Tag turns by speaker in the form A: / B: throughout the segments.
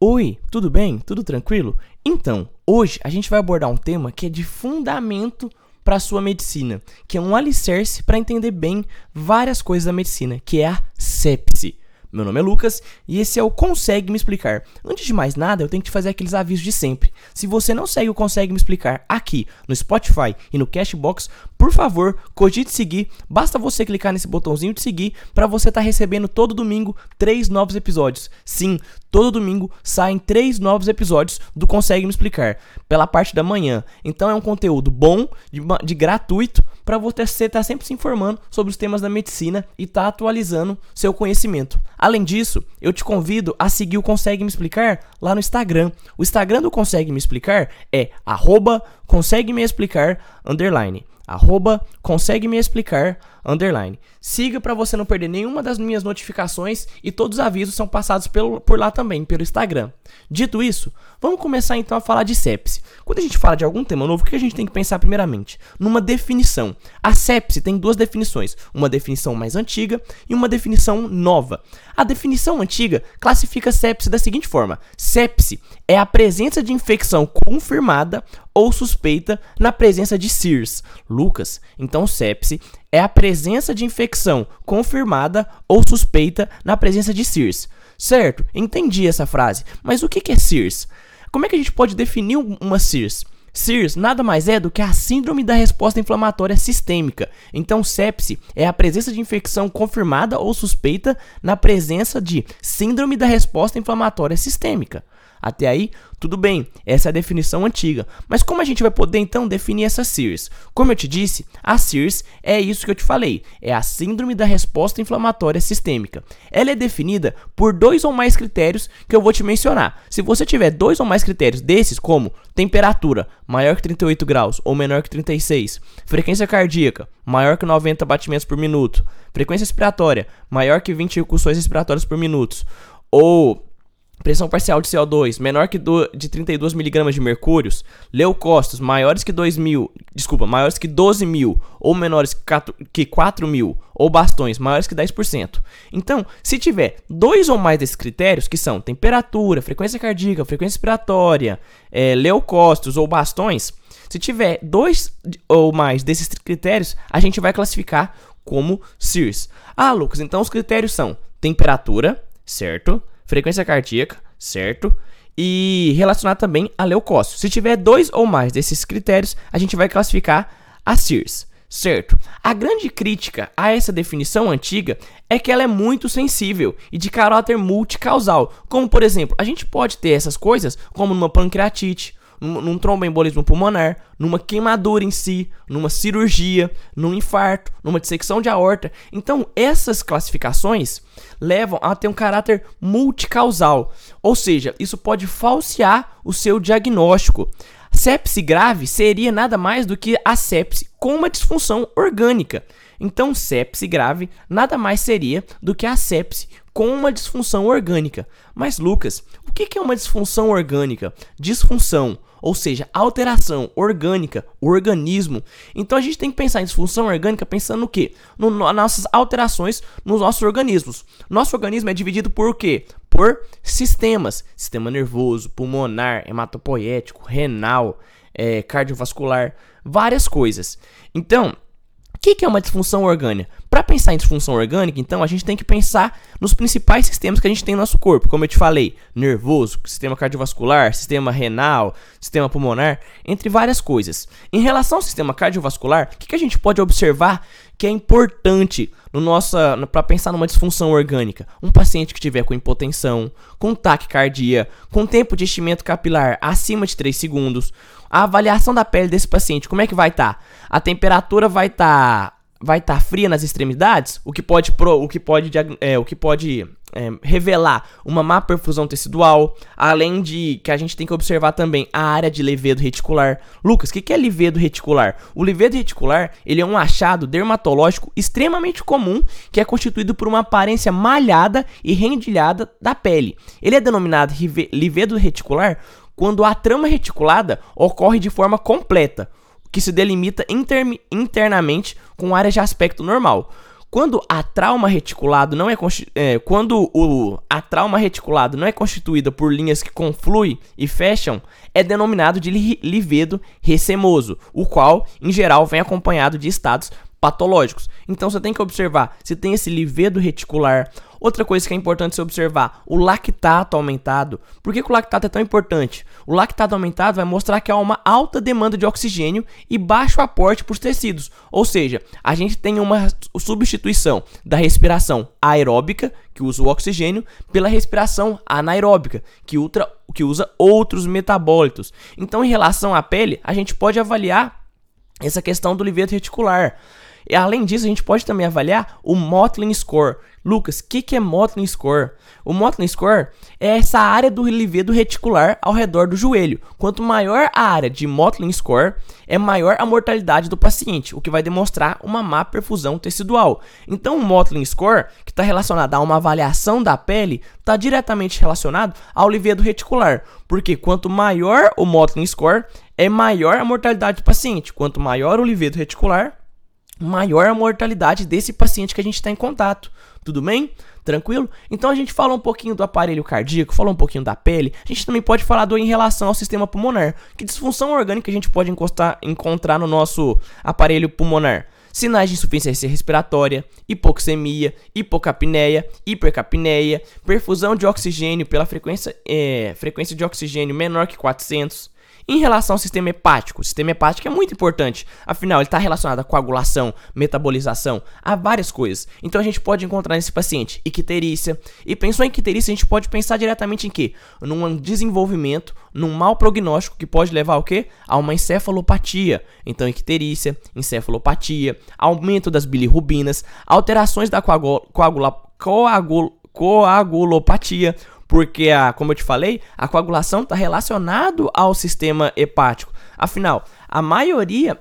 A: Oi, tudo bem? Tudo tranquilo? Então, hoje a gente vai abordar um tema que é de fundamento para a sua medicina, que é um alicerce para entender bem várias coisas da medicina, que é a sepse. Meu nome é Lucas e esse é o Consegue Me Explicar. Antes de mais nada, eu tenho que te fazer aqueles avisos de sempre. Se você não segue o Consegue Me Explicar aqui no Spotify e no Cashbox, por favor, cogite seguir. Basta você clicar nesse botãozinho de seguir para você estar tá recebendo todo domingo três novos episódios. Sim, todo domingo saem três novos episódios do Consegue Me Explicar pela parte da manhã. Então é um conteúdo bom, de, de gratuito para você estar tá sempre se informando sobre os temas da medicina e estar tá atualizando seu conhecimento. Além disso, eu te convido a seguir o Consegue Me Explicar lá no Instagram. O Instagram do Consegue Me Explicar é arroba consegue me explicar underline arroba consegue me explicar underline. Siga para você não perder nenhuma das minhas notificações e todos os avisos são passados pelo, por lá também, pelo Instagram. Dito isso, vamos começar então a falar de sepse. Quando a gente fala de algum tema novo, o que a gente tem que pensar primeiramente? Numa definição. A sepse tem duas definições, uma definição mais antiga e uma definição nova. A definição antiga classifica sepse da seguinte forma: sepse é a presença de infecção confirmada ou suspeita na presença de SIRS. Lucas, então sepse é a presença de infecção confirmada ou suspeita na presença de SIRS. Certo, entendi essa frase, mas o que é SIRS? Como é que a gente pode definir uma SIRS? SIRS nada mais é do que a síndrome da resposta inflamatória sistêmica. Então, sepse é a presença de infecção confirmada ou suspeita na presença de síndrome da resposta inflamatória sistêmica. Até aí, tudo bem, essa é a definição antiga. Mas como a gente vai poder então definir essa SIRS? Como eu te disse, a SIRS é isso que eu te falei, é a Síndrome da Resposta Inflamatória Sistêmica. Ela é definida por dois ou mais critérios que eu vou te mencionar. Se você tiver dois ou mais critérios desses, como temperatura maior que 38 graus ou menor que 36, frequência cardíaca maior que 90 batimentos por minuto, frequência respiratória maior que 20 incursões respiratórias por minuto, ou Pressão parcial de CO2 menor que do, de 32 mg de mercúrio, leucócitos maiores que 2 mil, desculpa, maiores que 12 mil ou menores que 4 mil, ou bastões maiores que 10%. Então, se tiver dois ou mais desses critérios, que são temperatura, frequência cardíaca, frequência respiratória, é, leucócitos ou bastões, se tiver dois ou mais desses critérios, a gente vai classificar como SIRS. Ah, Lucas, então os critérios são temperatura, certo? Frequência cardíaca, certo? E relacionado também a leucócito. Se tiver dois ou mais desses critérios, a gente vai classificar a SIRS, certo? A grande crítica a essa definição antiga é que ela é muito sensível e de caráter multicausal. Como, por exemplo, a gente pode ter essas coisas como numa pancreatite, num, num tromboembolismo pulmonar, numa queimadura em si, numa cirurgia, num infarto, numa dissecção de aorta. Então, essas classificações levam a ter um caráter multicausal, ou seja, isso pode falsear o seu diagnóstico. Sepse grave seria nada mais do que a sepse com uma disfunção orgânica. Então, sepse grave nada mais seria do que a sepse com uma disfunção orgânica. Mas, Lucas, o que é uma disfunção orgânica? Disfunção ou seja, alteração orgânica, o organismo. Então a gente tem que pensar em disfunção orgânica pensando no quê? No, no, nossas alterações nos nossos organismos. Nosso organismo é dividido por quê? Por sistemas: sistema nervoso, pulmonar, hematopoético, renal, é, cardiovascular, várias coisas. Então, que, que é uma disfunção orgânica? Para pensar em disfunção orgânica, então, a gente tem que pensar nos principais sistemas que a gente tem no nosso corpo. Como eu te falei, nervoso, sistema cardiovascular, sistema renal, sistema pulmonar, entre várias coisas. Em relação ao sistema cardiovascular, o que, que a gente pode observar que é importante no nossa para pensar numa disfunção orgânica? Um paciente que tiver com hipotensão, com taquicardia, com tempo de enchimento capilar acima de 3 segundos, a avaliação da pele desse paciente, como é que vai estar? Tá? A temperatura vai estar tá, vai estar tá fria nas extremidades, o que pode pro, o que pode é, o que pode é, revelar uma má perfusão tecidual, além de que a gente tem que observar também a área de levedo reticular. Lucas, o que, que é levedo reticular? O levedo reticular ele é um achado dermatológico extremamente comum que é constituído por uma aparência malhada e rendilhada da pele. Ele é denominado levedo reticular quando a trama reticulada ocorre de forma completa, que se delimita internamente com áreas de aspecto normal. Quando a trauma reticulado não é, é, quando o a trauma reticulado não é constituída por linhas que confluem e fecham, é denominado de livedo recemoso, o qual em geral vem acompanhado de estados patológicos. Então você tem que observar se tem esse livedo reticular. Outra coisa que é importante você observar, o lactato aumentado. Por que, que, o lactato é tão importante? O lactato aumentado vai mostrar que há uma alta demanda de oxigênio e baixo aporte para os tecidos. Ou seja, a gente tem uma substituição da respiração aeróbica, que usa o oxigênio, pela respiração anaeróbica, que, ultra, que usa outros metabólitos. Então, em relação à pele, a gente pode avaliar essa questão do livedo reticular. E além disso, a gente pode também avaliar o Motley Score. Lucas, o que, que é Motley Score? O Motley Score é essa área do livedo reticular ao redor do joelho. Quanto maior a área de Motley Score, é maior a mortalidade do paciente, o que vai demonstrar uma má perfusão tecidual. Então, o Motley Score, que está relacionado a uma avaliação da pele, está diretamente relacionado ao livedo reticular, porque quanto maior o Motley Score, é maior a mortalidade do paciente. Quanto maior o livedo reticular, maior a mortalidade desse paciente que a gente está em contato. Tudo bem? Tranquilo? Então a gente fala um pouquinho do aparelho cardíaco, fala um pouquinho da pele. A gente também pode falar do em relação ao sistema pulmonar. Que disfunção orgânica a gente pode encostar, encontrar no nosso aparelho pulmonar? Sinais de insuficiência respiratória, hipoxemia, hipocapneia, hipercapneia, perfusão de oxigênio pela frequência, é, frequência de oxigênio menor que 400, em relação ao sistema hepático, o sistema hepático é muito importante, afinal, ele está relacionado à coagulação, metabolização, a várias coisas. Então a gente pode encontrar nesse paciente icterícia. E pensou em icterícia, a gente pode pensar diretamente em quê? Num desenvolvimento, num mau prognóstico que pode levar ao quê? A uma encefalopatia. Então, icterícia, encefalopatia, aumento das bilirrubinas, alterações da coagula, coagula, coagul, coagulopatia porque a, como eu te falei, a coagulação está relacionado ao sistema hepático. Afinal, a maioria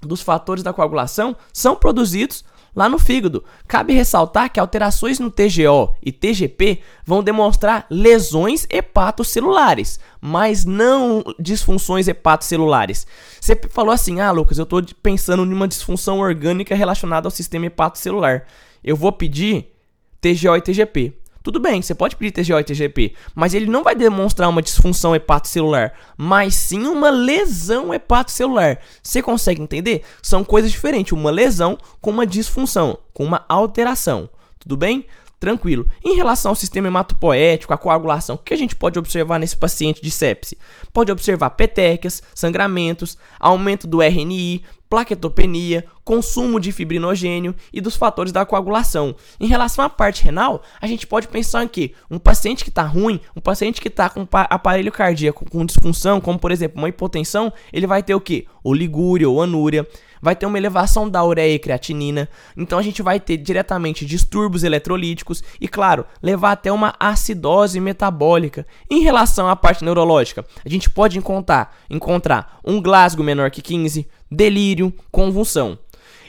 A: dos fatores da coagulação são produzidos lá no fígado. Cabe ressaltar que alterações no TGO e TGP vão demonstrar lesões hepatocelulares, mas não disfunções hepatocelulares. Você falou assim: "Ah, Lucas, eu estou pensando em uma disfunção orgânica relacionada ao sistema hepatocelular. Eu vou pedir TGO e TGP. Tudo bem, você pode pedir TGO e TGP, mas ele não vai demonstrar uma disfunção hepatocelular, mas sim uma lesão hepatocelular. Você consegue entender? São coisas diferentes, uma lesão com uma disfunção, com uma alteração. Tudo bem? Tranquilo. Em relação ao sistema hematopoético, a coagulação, o que a gente pode observar nesse paciente de sepse? Pode observar petequias, sangramentos, aumento do RNI, plaquetopenia, consumo de fibrinogênio e dos fatores da coagulação. Em relação à parte renal, a gente pode pensar em que um paciente que está ruim, um paciente que está com aparelho cardíaco com disfunção, como por exemplo uma hipotensão, ele vai ter o que? Oligúria ou anúria vai ter uma elevação da ureia e creatinina, então a gente vai ter diretamente distúrbios eletrolíticos e, claro, levar até uma acidose metabólica. Em relação à parte neurológica, a gente pode encontrar, encontrar um Glasgow menor que 15, delírio, convulsão.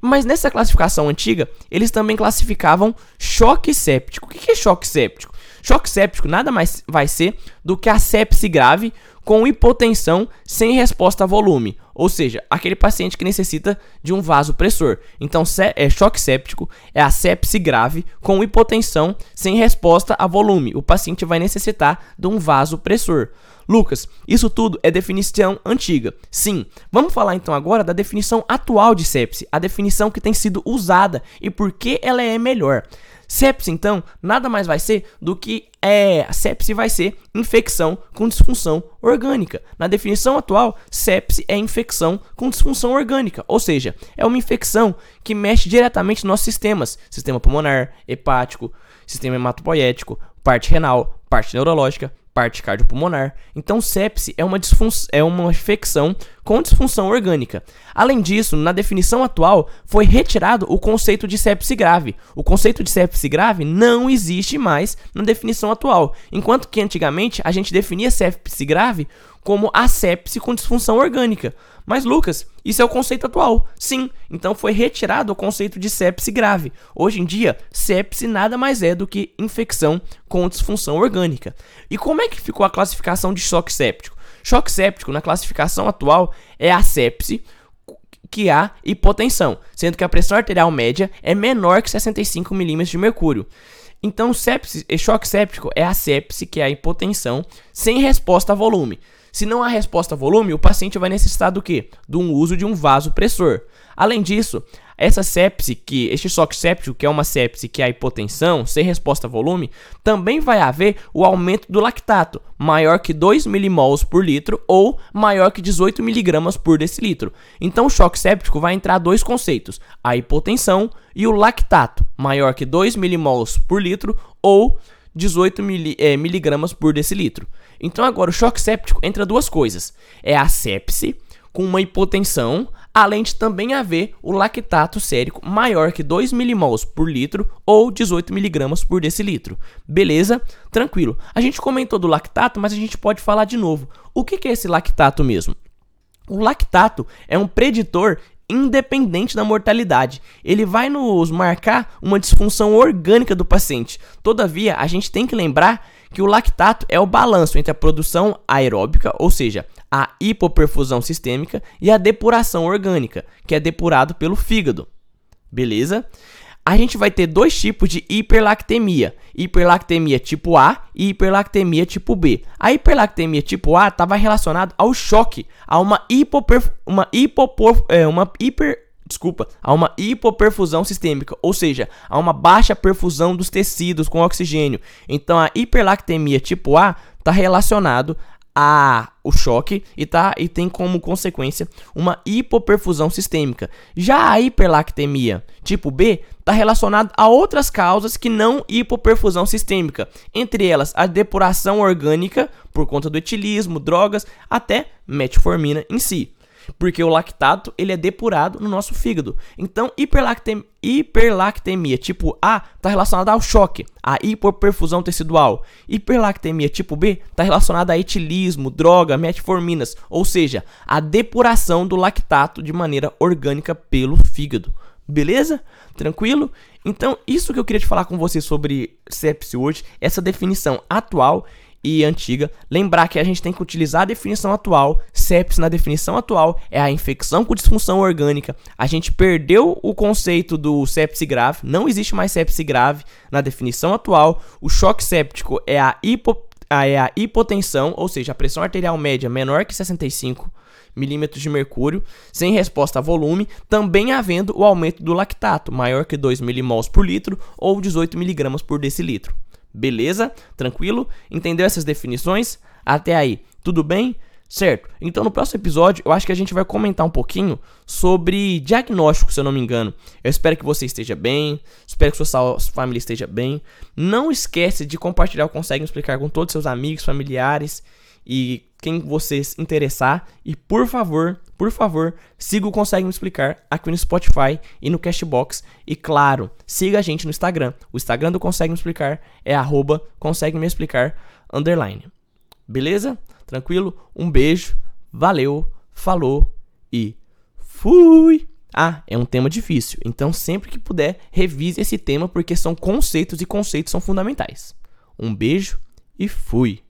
A: Mas nessa classificação antiga, eles também classificavam choque séptico. O que é choque séptico? Choque séptico nada mais vai ser do que a sepse grave com hipotensão sem resposta a volume, ou seja, aquele paciente que necessita de um vasopressor. Então, é choque séptico é a sepse grave com hipotensão sem resposta a volume. O paciente vai necessitar de um vasopressor. Lucas, isso tudo é definição antiga. Sim, vamos falar então agora da definição atual de sepse, a definição que tem sido usada e por que ela é melhor. Sepse, então, nada mais vai ser do que é, sepse vai ser infecção com disfunção orgânica. Na definição atual, sepse é infecção com disfunção orgânica, ou seja, é uma infecção que mexe diretamente nos nossos sistemas: sistema pulmonar, hepático, sistema hematopoético, parte renal, parte neurológica, parte cardiopulmonar. Então, sepse é uma, é uma infecção com disfunção orgânica. Além disso, na definição atual, foi retirado o conceito de sepse grave. O conceito de sepse grave não existe mais na definição atual, enquanto que antigamente a gente definia sepse grave como a sepse com disfunção orgânica. Mas Lucas, isso é o conceito atual. Sim, então foi retirado o conceito de sepse grave. Hoje em dia, sepse nada mais é do que infecção com disfunção orgânica. E como é que ficou a classificação de choque séptico? Choque séptico, na classificação atual, é a sepse que a hipotensão, sendo que a pressão arterial média é menor que 65 milímetros de mercúrio. Então, sepsis, choque séptico é a sepse, que é a hipotensão, sem resposta a volume. Se não há resposta a volume, o paciente vai necessitar do quê? Do uso de um vasopressor. Além disso, essa sepse, que este choque séptico, que é uma sepse que é a hipotensão, sem resposta a volume, também vai haver o aumento do lactato, maior que 2 milimols por litro ou maior que 18 miligramas por decilitro. Então o choque séptico vai entrar dois conceitos, a hipotensão e o lactato, maior que 2 milimols por litro ou 18 mili, é, miligramas por decilitro. Então agora o choque séptico entra duas coisas, é a sepse com uma hipotensão, além de também haver o lactato sérico maior que 2 milimols por litro ou 18 miligramas por decilitro. Beleza? Tranquilo. A gente comentou do lactato, mas a gente pode falar de novo. O que é esse lactato mesmo? O lactato é um preditor independente da mortalidade. Ele vai nos marcar uma disfunção orgânica do paciente. Todavia, a gente tem que lembrar que o lactato é o balanço entre a produção aeróbica, ou seja, a hipoperfusão sistêmica e a depuração orgânica, que é depurado pelo fígado. Beleza? A gente vai ter dois tipos de hiperlactemia: hiperlactemia tipo A e hiperlactemia tipo B. A hiperlactemia tipo A estava relacionada ao choque, a uma hipoperf uma hipopor é, uma hiper desculpa, a uma hipoperfusão sistêmica, ou seja, a uma baixa perfusão dos tecidos com oxigênio. Então a hiperlactemia tipo A está relacionado a o choque e, tá, e tem como consequência uma hipoperfusão sistêmica. Já a hiperlactemia tipo B está relacionada a outras causas que não hipoperfusão sistêmica, entre elas a depuração orgânica por conta do etilismo, drogas, até metformina em si porque o lactato ele é depurado no nosso fígado. Então, hiperlactem hiperlactemia tipo A está relacionada ao choque, a hipoperfusão tecidual. Hiperlactemia tipo B está relacionada a etilismo, droga, metforminas, ou seja, a depuração do lactato de maneira orgânica pelo fígado. Beleza? Tranquilo? Então, isso que eu queria te falar com você sobre sepse hoje, essa definição atual e antiga. Lembrar que a gente tem que utilizar a definição atual. Sepsis na definição atual é a infecção com disfunção orgânica. A gente perdeu o conceito do sepse grave, não existe mais sepse grave na definição atual. O choque séptico é a, hipo, é a hipotensão, ou seja, a pressão arterial média menor que 65 milímetros de mercúrio, sem resposta a volume, também havendo o aumento do lactato, maior que 2 milimols por litro ou 18 miligramas por decilitro. Beleza? Tranquilo? Entendeu essas definições? Até aí, tudo bem? Certo. Então no próximo episódio eu acho que a gente vai comentar um pouquinho sobre diagnóstico, se eu não me engano. Eu espero que você esteja bem, espero que sua família esteja bem. Não esquece de compartilhar o Consegue Explicar com todos os seus amigos, familiares e quem você interessar. E por favor, por favor, siga o Consegue Me Explicar aqui no Spotify e no Cashbox. E claro, siga a gente no Instagram. O Instagram do Consegue Me Explicar é arroba Consegue Me Explicar underline. Beleza? Tranquilo? Um beijo, valeu, falou e fui! Ah, é um tema difícil, então sempre que puder, revise esse tema porque são conceitos e conceitos são fundamentais. Um beijo e fui!